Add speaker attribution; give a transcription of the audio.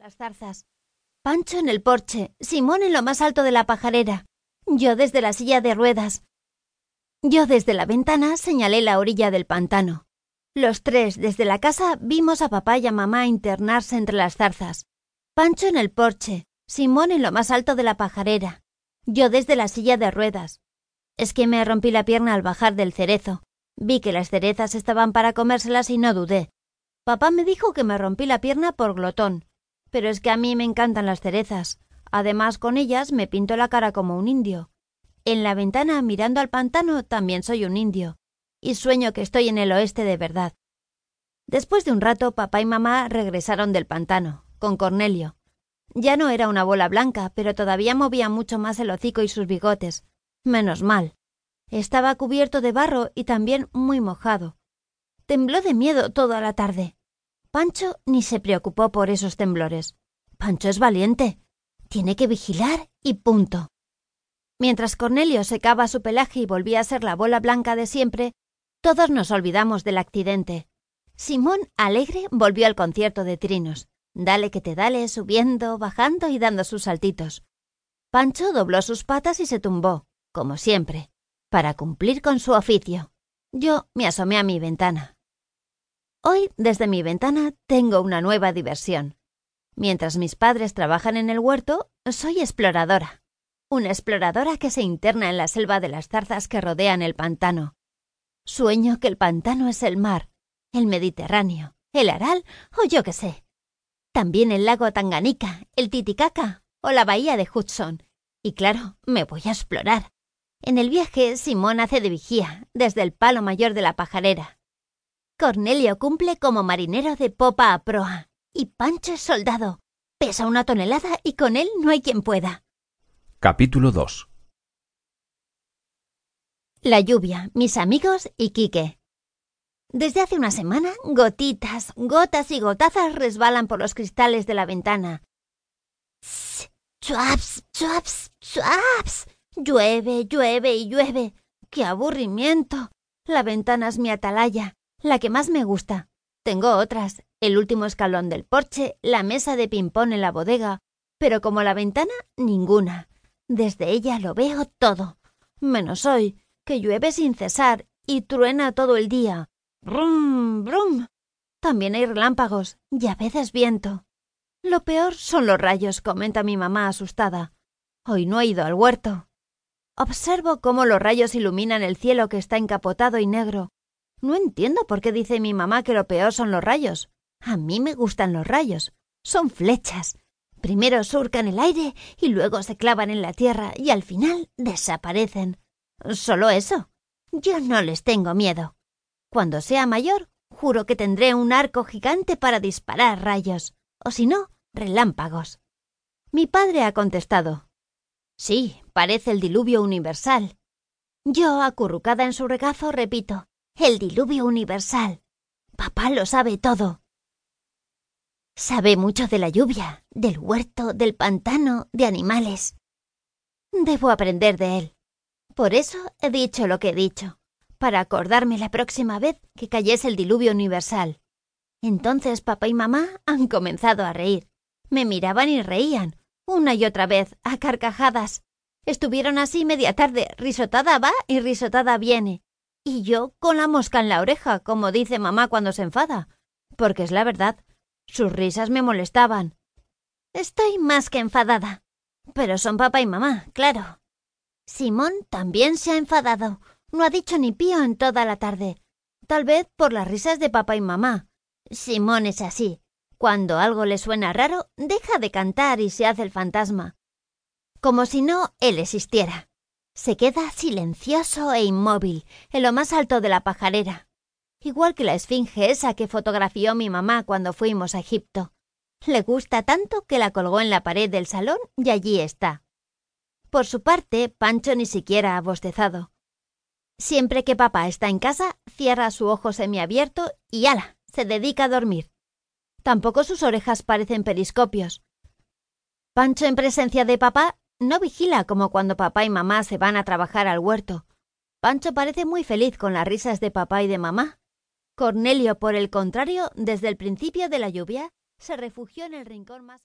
Speaker 1: las zarzas. Pancho en el porche, Simón en lo más alto de la pajarera, yo desde la silla de ruedas. Yo desde la ventana señalé la orilla del pantano. Los tres desde la casa vimos a papá y a mamá internarse entre las zarzas. Pancho en el porche, Simón en lo más alto de la pajarera, yo desde la silla de ruedas. Es que me rompí la pierna al bajar del cerezo. Vi que las cerezas estaban para comérselas y no dudé. Papá me dijo que me rompí la pierna por glotón, pero es que a mí me encantan las cerezas. Además, con ellas me pinto la cara como un indio. En la ventana, mirando al pantano, también soy un indio. Y sueño que estoy en el oeste de verdad. Después de un rato, papá y mamá regresaron del pantano, con Cornelio. Ya no era una bola blanca, pero todavía movía mucho más el hocico y sus bigotes. Menos mal. Estaba cubierto de barro y también muy mojado. Tembló de miedo toda la tarde. Pancho ni se preocupó por esos temblores. Pancho es valiente. Tiene que vigilar y punto. Mientras Cornelio secaba su pelaje y volvía a ser la bola blanca de siempre, todos nos olvidamos del accidente. Simón, alegre, volvió al concierto de trinos. Dale que te dale, subiendo, bajando y dando sus saltitos. Pancho dobló sus patas y se tumbó, como siempre, para cumplir con su oficio. Yo me asomé a mi ventana. Hoy, desde mi ventana, tengo una nueva diversión. Mientras mis padres trabajan en el huerto, soy exploradora. Una exploradora que se interna en la selva de las zarzas que rodean el pantano. Sueño que el pantano es el mar, el Mediterráneo, el Aral o yo qué sé. También el lago Tanganica, el Titicaca o la bahía de Hudson. Y claro, me voy a explorar. En el viaje, Simón hace de vigía, desde el palo mayor de la pajarera. Cornelio cumple como marinero de popa a proa. Y Pancho es soldado. Pesa una tonelada y con él no hay quien pueda.
Speaker 2: Capítulo 2
Speaker 1: La lluvia, mis amigos y Quique. Desde hace una semana, gotitas, gotas y gotazas resbalan por los cristales de la ventana. ¡Chuaps! ¡Chuaps! ¡Chuaps! Llueve, llueve y llueve. ¡Qué aburrimiento! La ventana es mi atalaya, la que más me gusta. Tengo otras, el último escalón del porche, la mesa de ping-pong en la bodega, pero como la ventana, ninguna. Desde ella lo veo todo, menos hoy, que llueve sin cesar y truena todo el día. Brum, brum. También hay relámpagos y a veces viento. Lo peor son los rayos, comenta mi mamá asustada. Hoy no he ido al huerto. Observo cómo los rayos iluminan el cielo que está encapotado y negro. No entiendo por qué dice mi mamá que lo peor son los rayos. A mí me gustan los rayos. Son flechas. Primero surcan el aire y luego se clavan en la tierra y al final desaparecen. Solo eso. Yo no les tengo miedo. Cuando sea mayor, juro que tendré un arco gigante para disparar rayos, o si no, relámpagos. Mi padre ha contestado. Sí, parece el diluvio universal. Yo, acurrucada en su regazo, repito. El diluvio universal. Papá lo sabe todo. Sabe mucho de la lluvia, del huerto, del pantano, de animales. Debo aprender de él. Por eso he dicho lo que he dicho, para acordarme la próxima vez que cayese el diluvio universal. Entonces papá y mamá han comenzado a reír. Me miraban y reían, una y otra vez, a carcajadas. Estuvieron así media tarde, risotada va y risotada viene. Y yo con la mosca en la oreja, como dice mamá cuando se enfada. Porque es la verdad, sus risas me molestaban. Estoy más que enfadada. Pero son papá y mamá, claro. Simón también se ha enfadado. No ha dicho ni pío en toda la tarde. Tal vez por las risas de papá y mamá. Simón es así. Cuando algo le suena raro, deja de cantar y se hace el fantasma. Como si no él existiera. Se queda silencioso e inmóvil en lo más alto de la pajarera, igual que la esfinge esa que fotografió mi mamá cuando fuimos a Egipto. Le gusta tanto que la colgó en la pared del salón y allí está. Por su parte, Pancho ni siquiera ha bostezado. Siempre que papá está en casa, cierra su ojo semiabierto y ala, se dedica a dormir. Tampoco sus orejas parecen periscopios. Pancho en presencia de papá no vigila como cuando papá y mamá se van a trabajar al huerto. Pancho parece muy feliz con las risas de papá y de mamá. Cornelio, por el contrario, desde el principio de la lluvia, se refugió en el rincón más